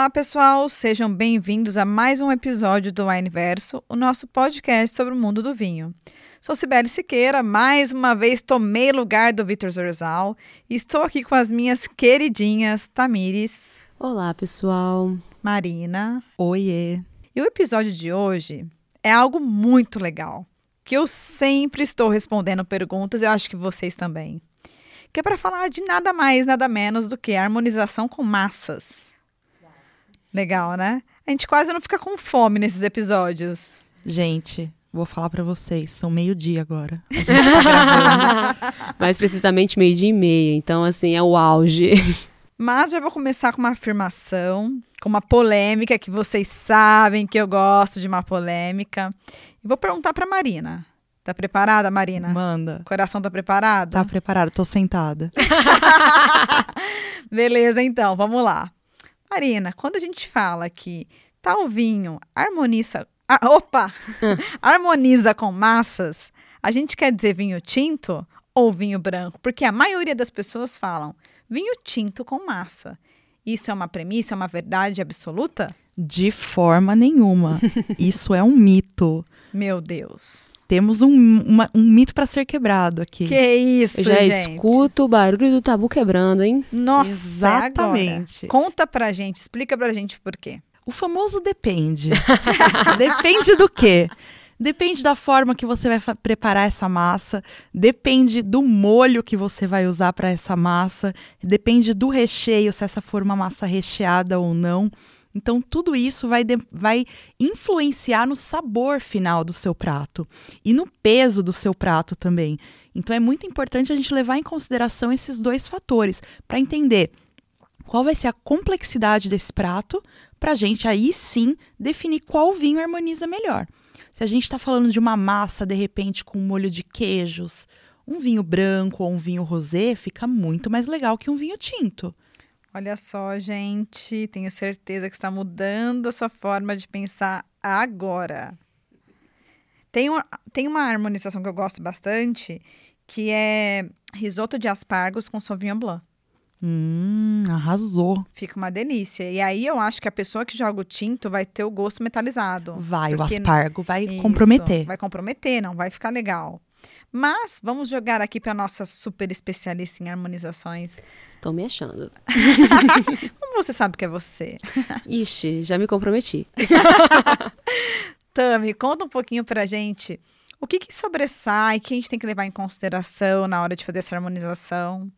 Olá, pessoal, sejam bem-vindos a mais um episódio do Wineverso, o nosso podcast sobre o mundo do vinho. Sou Sibeli Siqueira, mais uma vez tomei lugar do Vitor Zorzal e estou aqui com as minhas queridinhas Tamires. Olá, pessoal. Marina. Oiê. E o episódio de hoje é algo muito legal, que eu sempre estou respondendo perguntas, eu acho que vocês também. Que é para falar de nada mais, nada menos do que harmonização com massas. Legal, né? A gente quase não fica com fome nesses episódios. Gente, vou falar para vocês, são meio-dia agora. A gente tá gravando. Mais precisamente meio-dia e meia. Então, assim, é o auge. Mas já vou começar com uma afirmação, com uma polêmica que vocês sabem que eu gosto de uma polêmica. E vou perguntar para Marina. Tá preparada, Marina? Manda. O coração tá preparado? Tá preparado, tô sentada. Beleza, então, vamos lá. Marina, quando a gente fala que tal vinho harmoniza. ah, opa! harmoniza com massas, a gente quer dizer vinho tinto ou vinho branco? Porque a maioria das pessoas falam vinho tinto com massa. Isso é uma premissa, é uma verdade absoluta? De forma nenhuma. Isso é um mito. Meu Deus. Temos um, uma- um mito para ser quebrado aqui. Que isso, Eu já gente? escuto o barulho do tabu quebrando, hein? Nossa, Exatamente. é agora. Conta pra gente, explica pra gente por quê. O famoso depende. depende do quê? Depende da forma que você vai preparar essa massa, depende do molho que você vai usar para essa massa, depende do recheio, se essa for uma massa recheada ou não. Então, tudo isso vai, de- vai influenciar no sabor final do seu prato e no peso do seu prato também. Então, é muito importante a gente levar em consideração esses dois fatores para entender qual vai ser a complexidade desse prato, para a gente aí sim definir qual vinho harmoniza melhor. Se a gente está falando de uma massa, de repente, com molho de queijos, um vinho branco ou um vinho rosé fica muito mais legal que um vinho tinto. Olha só, gente, tenho certeza que está mudando a sua forma de pensar agora. Tem uma, tem uma harmonização que eu gosto bastante, que é risoto de aspargos com sauvignon blanc. Hum, arrasou. Fica uma delícia. E aí eu acho que a pessoa que joga o tinto vai ter o gosto metalizado. Vai, o aspargo vai Isso, comprometer. Vai comprometer, não vai ficar legal. Mas vamos jogar aqui para nossa super especialista em harmonizações. Estou me achando. Como você sabe que é você? Ixi, já me comprometi. Tami, conta um pouquinho pra gente o que, que sobressai, que a gente tem que levar em consideração na hora de fazer essa harmonização.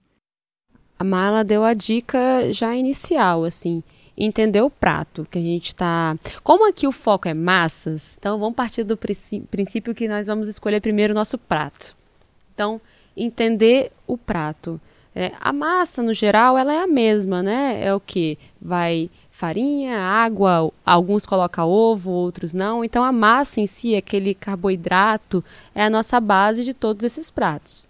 A Mala deu a dica já inicial, assim. Entender o prato que a gente tá. Como aqui o foco é massas, então vamos partir do princí- princípio que nós vamos escolher primeiro o nosso prato. Então, entender o prato. É, a massa, no geral, ela é a mesma, né? É o que? Vai farinha, água, alguns colocam ovo, outros não. Então, a massa em si, aquele carboidrato, é a nossa base de todos esses pratos.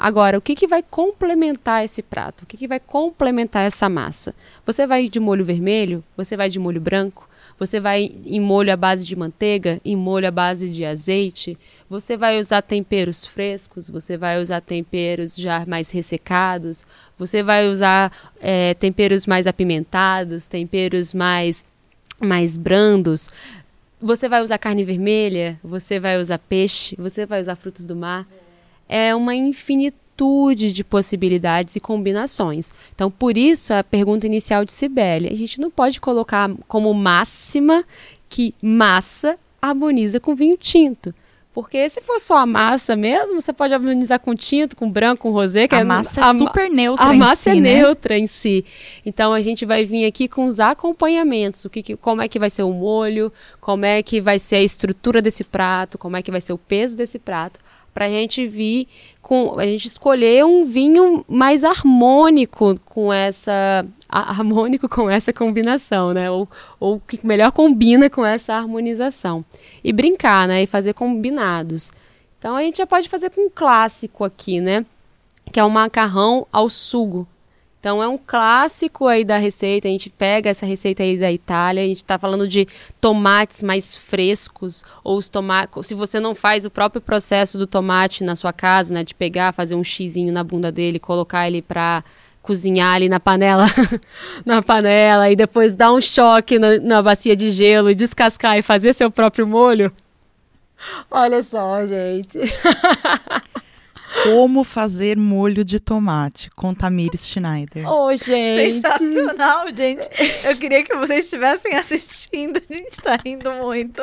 Agora, o que, que vai complementar esse prato? O que, que vai complementar essa massa? Você vai de molho vermelho? Você vai de molho branco? Você vai em molho à base de manteiga? Em molho à base de azeite? Você vai usar temperos frescos? Você vai usar temperos já mais ressecados? Você vai usar eh, temperos mais apimentados? Temperos mais, mais brandos? Você vai usar carne vermelha? Você vai usar peixe? Você vai usar frutos do mar? É uma infinitude de possibilidades e combinações. Então, por isso, a pergunta inicial de Cibele. A gente não pode colocar como máxima que massa harmoniza com vinho tinto. Porque se for só a massa mesmo, você pode harmonizar com tinto, com branco, com rosé. Que A é- massa é a ma- super neutra a massa si, é né? neutra em si. Então a gente vai vir aqui com os acompanhamentos, o que, que- como é que vai ser o molho, como é que vai ser a estrutura desse prato, como é que vai ser o peso desse prato, para a gente vir com a gente escolher um vinho mais harmônico com essa harmônico com essa combinação, né? Ou, ou que melhor combina com essa harmonização e brincar, né? E fazer combinados. Então a gente já pode fazer com um clássico aqui, né? que é o macarrão ao sugo. Então é um clássico aí da receita. A gente pega essa receita aí da Itália. A gente está falando de tomates mais frescos ou os tomates. Se você não faz o próprio processo do tomate na sua casa, né, de pegar, fazer um xizinho na bunda dele, colocar ele para cozinhar ali na panela, na panela e depois dar um choque na, na bacia de gelo e descascar e fazer seu próprio molho. Olha só, gente. Como fazer molho de tomate com Tamires Schneider. Ô, oh, gente. Sensacional, gente. Eu queria que vocês estivessem assistindo. A gente tá rindo muito.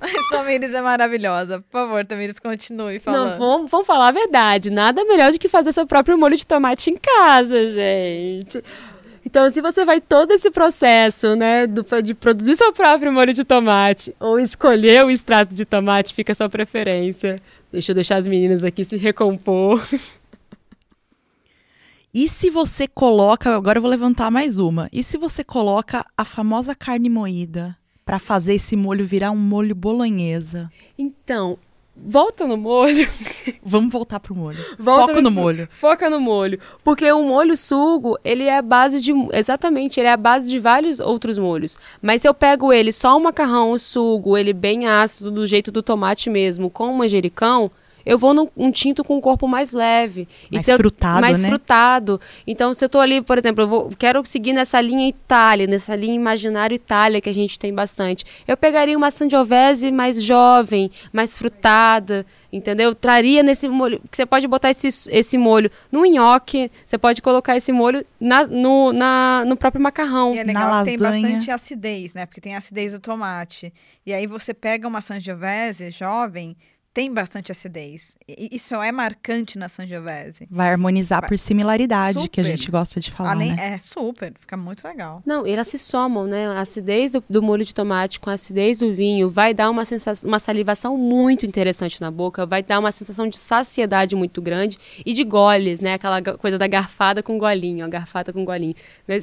Mas Tamires é maravilhosa. Por favor, Tamires, continue falando. Não, vamos, vamos falar a verdade. Nada melhor do que fazer seu próprio molho de tomate em casa, gente. Então, se você vai todo esse processo, né, do, de produzir seu próprio molho de tomate ou escolher o extrato de tomate, fica a sua preferência. Deixa eu deixar as meninas aqui se recompor. E se você coloca, agora eu vou levantar mais uma. E se você coloca a famosa carne moída para fazer esse molho virar um molho bolonhesa? Então, volta no molho. Vamos voltar pro molho. Volta Foca no, no, molho. Foca no molho. Porque o molho sugo, ele é a base de. Exatamente, ele é a base de vários outros molhos. Mas se eu pego ele só o macarrão, o sugo, ele bem ácido, do jeito do tomate mesmo, com o manjericão eu vou num um tinto com um corpo mais leve. Mais eu, frutado, Mais né? frutado. Então, se eu tô ali, por exemplo, eu vou, quero seguir nessa linha Itália, nessa linha imaginário Itália que a gente tem bastante. Eu pegaria uma sangiovese mais jovem, mais frutada, entendeu? Traria nesse molho, que você pode botar esse, esse molho no nhoque, você pode colocar esse molho na, no, na, no próprio macarrão. E é legal tem bastante acidez, né? Porque tem acidez do tomate. E aí você pega uma sangiovese jovem, tem bastante acidez. Isso é marcante na Sangiovese. Vai harmonizar Vai. por similaridade, super. que a gente gosta de falar, Além, né? É super, fica muito legal. Não, elas se somam, né? A acidez do, do, molho de tomate com a acidez do vinho vai dar uma sensação, uma salivação muito interessante na boca, vai dar uma sensação de saciedade muito grande e de goles, né? Aquela coisa da garfada com golinho, a garfada com golinho.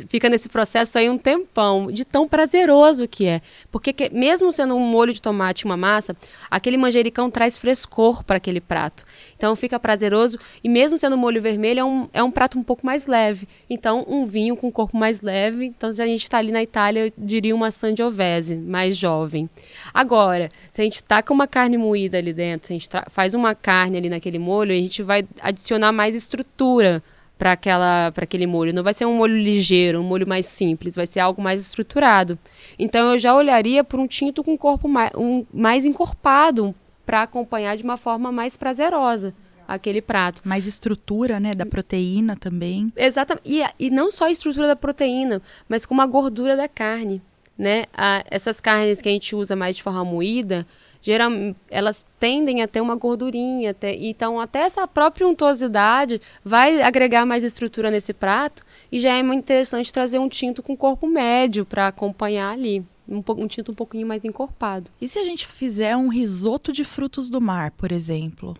Fica nesse processo aí um tempão, de tão prazeroso que é. Porque que, mesmo sendo um molho de tomate uma massa, aquele manjericão traz frescor para aquele prato. Então fica prazeroso e mesmo sendo molho vermelho é um, é um prato um pouco mais leve. Então um vinho com corpo mais leve. Então se a gente está ali na Itália, eu diria uma Sangiovese, mais jovem. Agora, se a gente com uma carne moída ali dentro, se a gente faz uma carne ali naquele molho, a gente vai adicionar mais estrutura para aquela para aquele molho. Não vai ser um molho ligeiro, um molho mais simples, vai ser algo mais estruturado. Então eu já olharia por um tinto com corpo mais, um, mais encorpado, para acompanhar de uma forma mais prazerosa aquele prato. Mais estrutura, né, da proteína também. Exatamente. E, e não só a estrutura da proteína, mas como a gordura da carne, né? A, essas carnes que a gente usa mais de forma moída, geral, elas tendem a ter uma gordurinha, até, então até essa própria untuosidade vai agregar mais estrutura nesse prato e já é muito interessante trazer um tinto com corpo médio para acompanhar ali um, um tinto um pouquinho mais encorpado. E se a gente fizer um risoto de frutos do mar, por exemplo?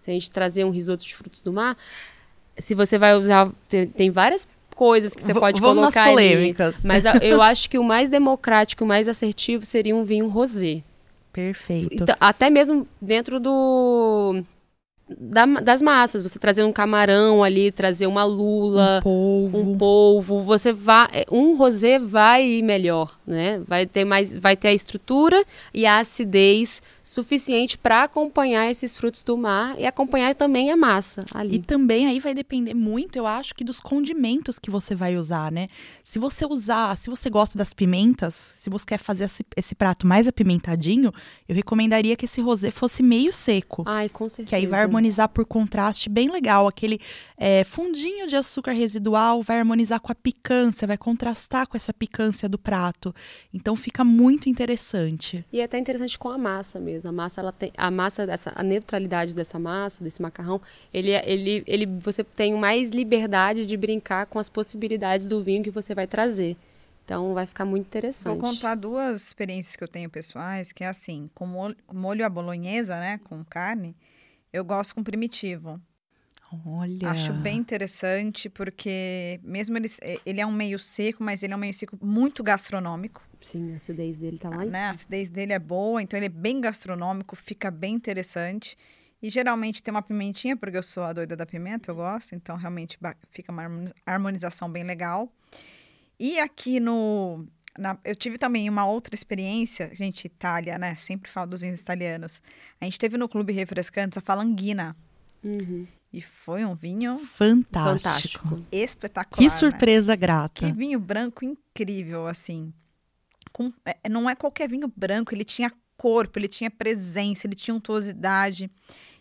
Se a gente trazer um risoto de frutos do mar, se você vai usar, tem, tem várias coisas que você v pode colocar nas polêmicas. Ali, mas eu acho que o mais democrático, o mais assertivo seria um vinho rosé. Perfeito. Então, até mesmo dentro do da, das massas, você trazer um camarão ali, trazer uma lula, um polvo, um polvo, você vai, é, um rosé vai ir melhor, né? Vai ter mais, vai ter a estrutura e a acidez suficiente para acompanhar esses frutos do mar e acompanhar também a massa ali. E também aí vai depender muito, eu acho que dos condimentos que você vai usar, né? Se você usar, se você gosta das pimentas, se você quer fazer esse, esse prato mais apimentadinho, eu recomendaria que esse rosé fosse meio seco. Ai, com certeza. Que aí vai harmonizar por contraste bem legal. Aquele é, fundinho de açúcar residual vai harmonizar com a picância, vai contrastar com essa picância do prato. Então fica muito interessante. E é até interessante com a massa mesmo. A massa, ela tem, a massa, dessa, a neutralidade dessa massa, desse macarrão, ele, é, ele, ele, você tem mais liberdade de brincar com as possibilidades do vinho que você vai trazer. Então vai ficar muito interessante. Vou contar duas experiências que eu tenho pessoais, que é assim, com molho, molho à bolonhesa, né, com carne, eu gosto com primitivo. Olha. Acho bem interessante, porque mesmo ele, é, ele é um meio seco, mas ele é um meio seco muito gastronômico. Sim, a acidez dele tá lá em né? A acidez dele é boa, então ele é bem gastronômico, fica bem interessante. E geralmente tem uma pimentinha, porque eu sou a doida da pimenta, eu gosto, então realmente fica uma harmonização bem legal. E aqui no, na, eu tive também uma outra experiência, gente, Itália, né? Sempre falo dos vinhos italianos. A gente teve no Clube Refrescantes a falanguina. Uhum. E foi um vinho Fantástico. Fantástico. espetacular. Que né? surpresa grata. Que vinho branco incrível, assim. Com- é, não é qualquer vinho branco, ele tinha corpo, ele tinha presença, ele tinha untuosidade.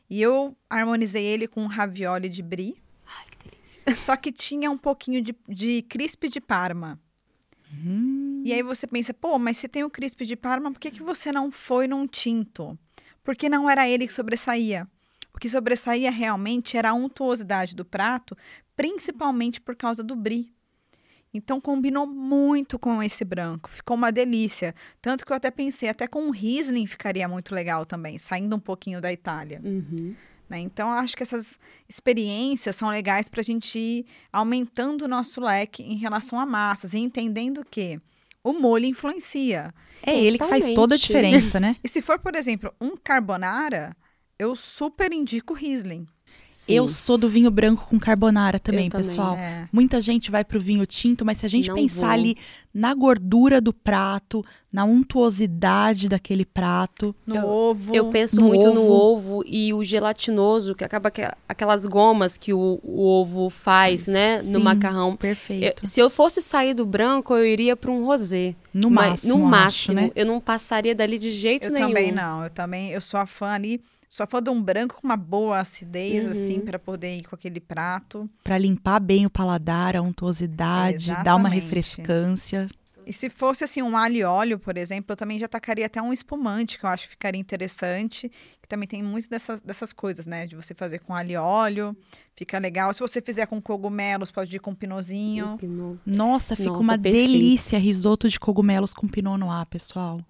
E eu harmonizei ele com um ravioli de brie. Ai, que delícia. Só que tinha um pouquinho de, de crisp de parma. Hum, E aí você pensa, pô, mas se tem o crisp de parma, por que, que você não foi num tinto? Porque não era ele que sobressaía. O que sobressaía realmente era a untuosidade do prato, principalmente por causa do brie. Então combinou muito com esse branco, ficou uma delícia. Tanto que eu até pensei, até com um Riesling ficaria muito legal também, saindo um pouquinho da Itália. Uhum. Né? Então, eu acho que essas experiências são legais para a gente ir aumentando o nosso leque em relação a massas e entendendo que o molho influencia. é ele que faz Totalmente. toda a diferença, né? E se for, por exemplo, um carbonara, eu super indico Riesling. Eu Sim. sou do vinho branco com carbonara também, Eu também. pessoal. É. Muita gente vai pro vinho tinto, mas se a gente Não pensar vou. ali na gordura do prato, na untuosidade daquele prato, No Eu- ovo. Eu penso No muito no ovo. ovo e o gelatinoso, que acaba que, aquelas gomas que o, o ovo faz, né? No macarrão. Eu- perfeito. se eu fosse sair do branco, eu iria para um rosé. No Mas máximo, no acho, máximo, né? eu não passaria dali de jeito Eu nenhum. também não. Eu também, eu sou a fã ali, sou a fã de um branco com uma boa acidez, Uhum. assim, para poder ir com aquele prato. Pra limpar bem o paladar, a untuosidade, dar uma refrescância. E se fosse assim um alho e óleo, por exemplo, eu também já tacaria até um espumante, que eu acho que ficaria interessante. Que também tem muito dessas, dessas coisas, né? De você fazer com alho e óleo, fica legal. Se você fizer com cogumelos, pode ir com pinozinho. Pinot. Nossa, fica Nossa, uma perfeito. delícia risoto de cogumelos com pinot noir, pessoal.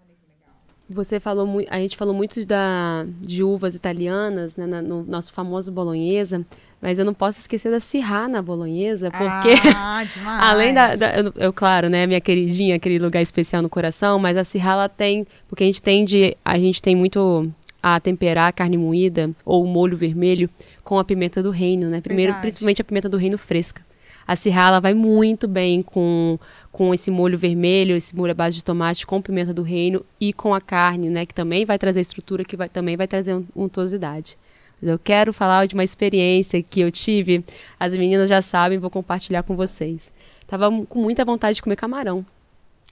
Você falou muito, a gente falou muito da, de uvas italianas, né, na- no nosso famoso bolonhesa, mas eu não posso esquecer da Syrah na bolonhesa, porque Ah. Além da, da- eu, eu, claro, né, minha queridinha, aquele lugar especial no coração, mas a Sirra, ela tem, porque a gente tende, a gente tem muito a temperar a carne moída ou o molho vermelho com a pimenta do reino, né? Primeiro, Verdade. principalmente a pimenta do reino fresca. A Sirra, ela vai muito bem com, com esse molho vermelho, esse molho à base de tomate com pimenta do reino e com a carne, né, que também vai trazer estrutura, que vai, também vai trazer un- untuosidade. Mas eu quero falar de uma experiência que eu tive, as meninas já sabem, vou compartilhar com vocês. Tava com muita vontade de comer camarão.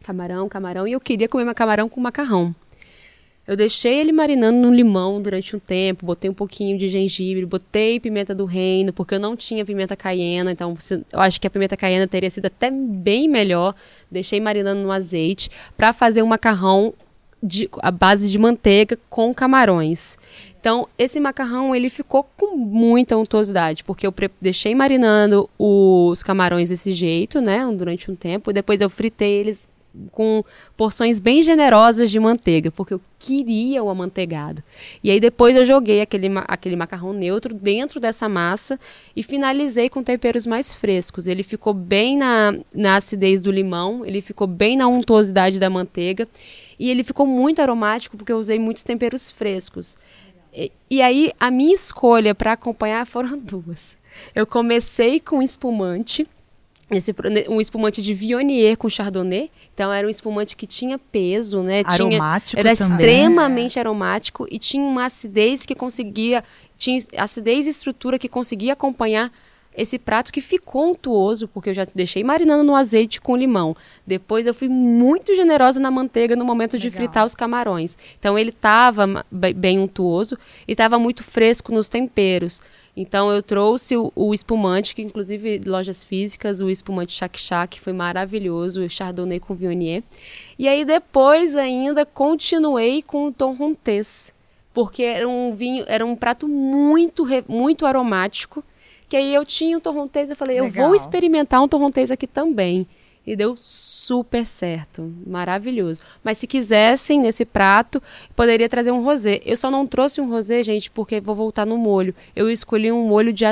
Camarão, camarão, e eu queria comer camarão com macarrão. Eu deixei ele marinando no limão durante um tempo, botei um pouquinho de gengibre, botei pimenta do reino, porque eu não tinha pimenta caiena, então eu acho que a pimenta caiena teria sido até bem melhor. Deixei marinando no azeite para fazer um macarrão de, à base de manteiga com camarões. Então, esse macarrão, ele ficou com muita untuosidade, porque eu deixei marinando os camarões desse jeito, né, durante um tempo, e depois eu fritei eles com porções bem generosas de manteiga, porque eu queria o amanteigado. E aí depois eu joguei aquele, aquele macarrão neutro dentro dessa massa e finalizei com temperos mais frescos. Ele ficou bem na, na acidez do limão, ele ficou bem na untuosidade da manteiga e ele ficou muito aromático porque eu usei muitos temperos frescos. E, e aí a minha escolha para acompanhar foram duas. Eu comecei com espumante, esse, ne- um espumante de Viognier com Chardonnay. Então era um espumante que tinha peso, né? Tinha, Aromático era também. extremamente aromático e tinha uma acidez que conseguia, tinha acidez e estrutura que conseguia acompanhar esse prato que ficou untuoso, porque eu já deixei marinando no azeite com limão. Depois eu fui muito generosa na manteiga no momento de Legal. fritar os camarões. Então ele estava bem untuoso e estava muito fresco nos temperos. Então eu trouxe o, o espumante, que inclusive lojas físicas, o espumante Shack Shack foi maravilhoso, o Chardonnay com Viognier. E aí depois ainda continuei com o Tom Rontés, porque era um vinho, era um prato muito muito aromático, que aí eu tinha o torrontês, eu falei, eu Legal. vou experimentar um torrontês aqui também. E deu super certo, maravilhoso. Mas se quisessem nesse prato, poderia trazer um rosé. Eu só não trouxe um rosé, gente, porque vou voltar no molho. Eu escolhi um molho de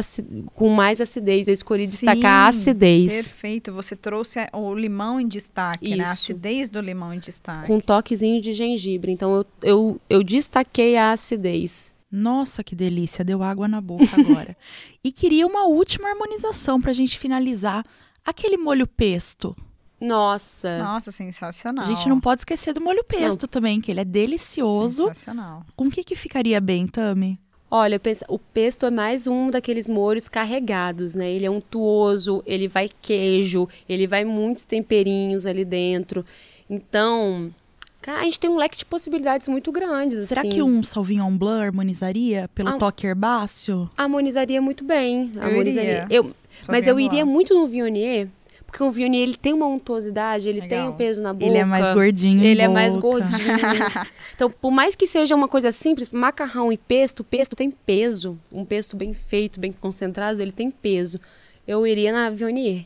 com mais acidez. Eu escolhi destacar a Sim, acidez. Perfeito. Você trouxe o limão em destaque, né? A Isso. acidez do limão em destaque. Com um toquezinho de gengibre. Então eu, eu, eu destaquei a acidez. Nossa, que delícia, deu água na boca agora. e queria uma última harmonização pra gente finalizar. Aquele molho pesto. Nossa. Nossa, sensacional. A gente não pode esquecer do molho pesto também, que ele é delicioso. Sensacional. Com o que que ficaria bem, Tami? Olha, o pesto é mais um daqueles molhos carregados, né? Ele é untuoso, ele vai queijo, ele vai muitos temperinhos ali dentro. Então, cara, a gente tem um leque de possibilidades muito grandes. Será assim. que um Sauvignon Blanc harmonizaria pelo ah, toque herbáceo? Harmonizaria muito bem. Eu harmonizaria. Iria. Eu, mas eu iria muito no Viognier porque o Viognier, ele tem uma untuosidade, ele Legal. tem um peso na boca. Ele é mais gordinho Ele é mais gordinho. então, por mais que seja uma coisa simples, macarrão e pesto, pesto tem peso. Um pesto bem feito, bem concentrado, ele tem peso. Eu iria na Viognier.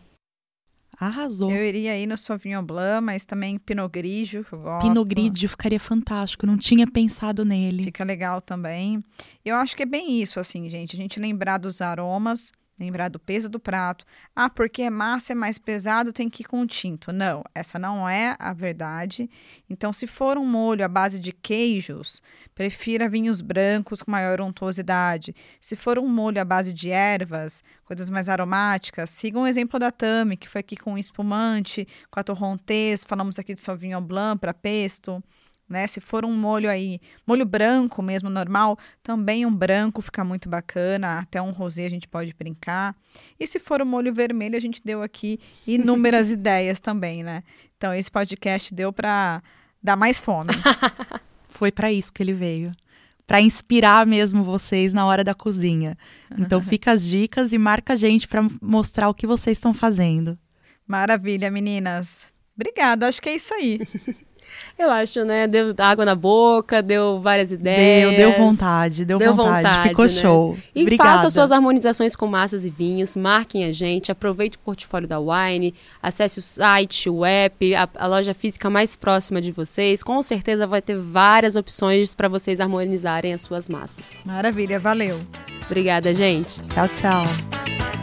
Arrasou. Eu iria aí no Sauvignon Blanc, mas também Pinot Grigio, que eu gosto. Pinot Grigio ficaria fantástico, não tinha pensado nele. Fica legal também. Eu acho que é bem isso, assim, gente. A gente lembrar dos aromas Lembrar do peso do prato. Ah, porque é massa, é mais pesado, tem que ir com tinto. Não, essa não é a verdade. Então, se for um molho à base de queijos, prefira vinhos brancos com maior untuosidade. Se for um molho à base de ervas, coisas mais aromáticas, siga um exemplo da Tami, que foi aqui com espumante, com a torrontés, falamos aqui de Sauvignon Blanc para pesto né? Se for um molho aí, molho branco mesmo, normal, também um branco fica muito bacana, até um rosé a gente pode brincar. E se for um molho vermelho, a gente deu aqui inúmeras ideias também, né? Então esse podcast deu para dar mais fome. Foi para isso que ele veio. Para inspirar mesmo vocês na hora da cozinha. Então fica as dicas e marca a gente para mostrar o que vocês estão fazendo. Maravilha, meninas. Obrigada, acho que é isso aí. Eu acho, né? Deu água na boca, deu várias ideias. Deu, deu vontade, deu, deu vontade, vontade, ficou né? show. E Obrigada. faça suas harmonizações com massas e vinhos, marquem a gente, aproveite o portfólio da Wine, acesse o site, o app, a, a loja física mais próxima de vocês. Com certeza vai ter várias opções para vocês harmonizarem as suas massas. Maravilha, valeu. Obrigada, gente. Tchau, tchau.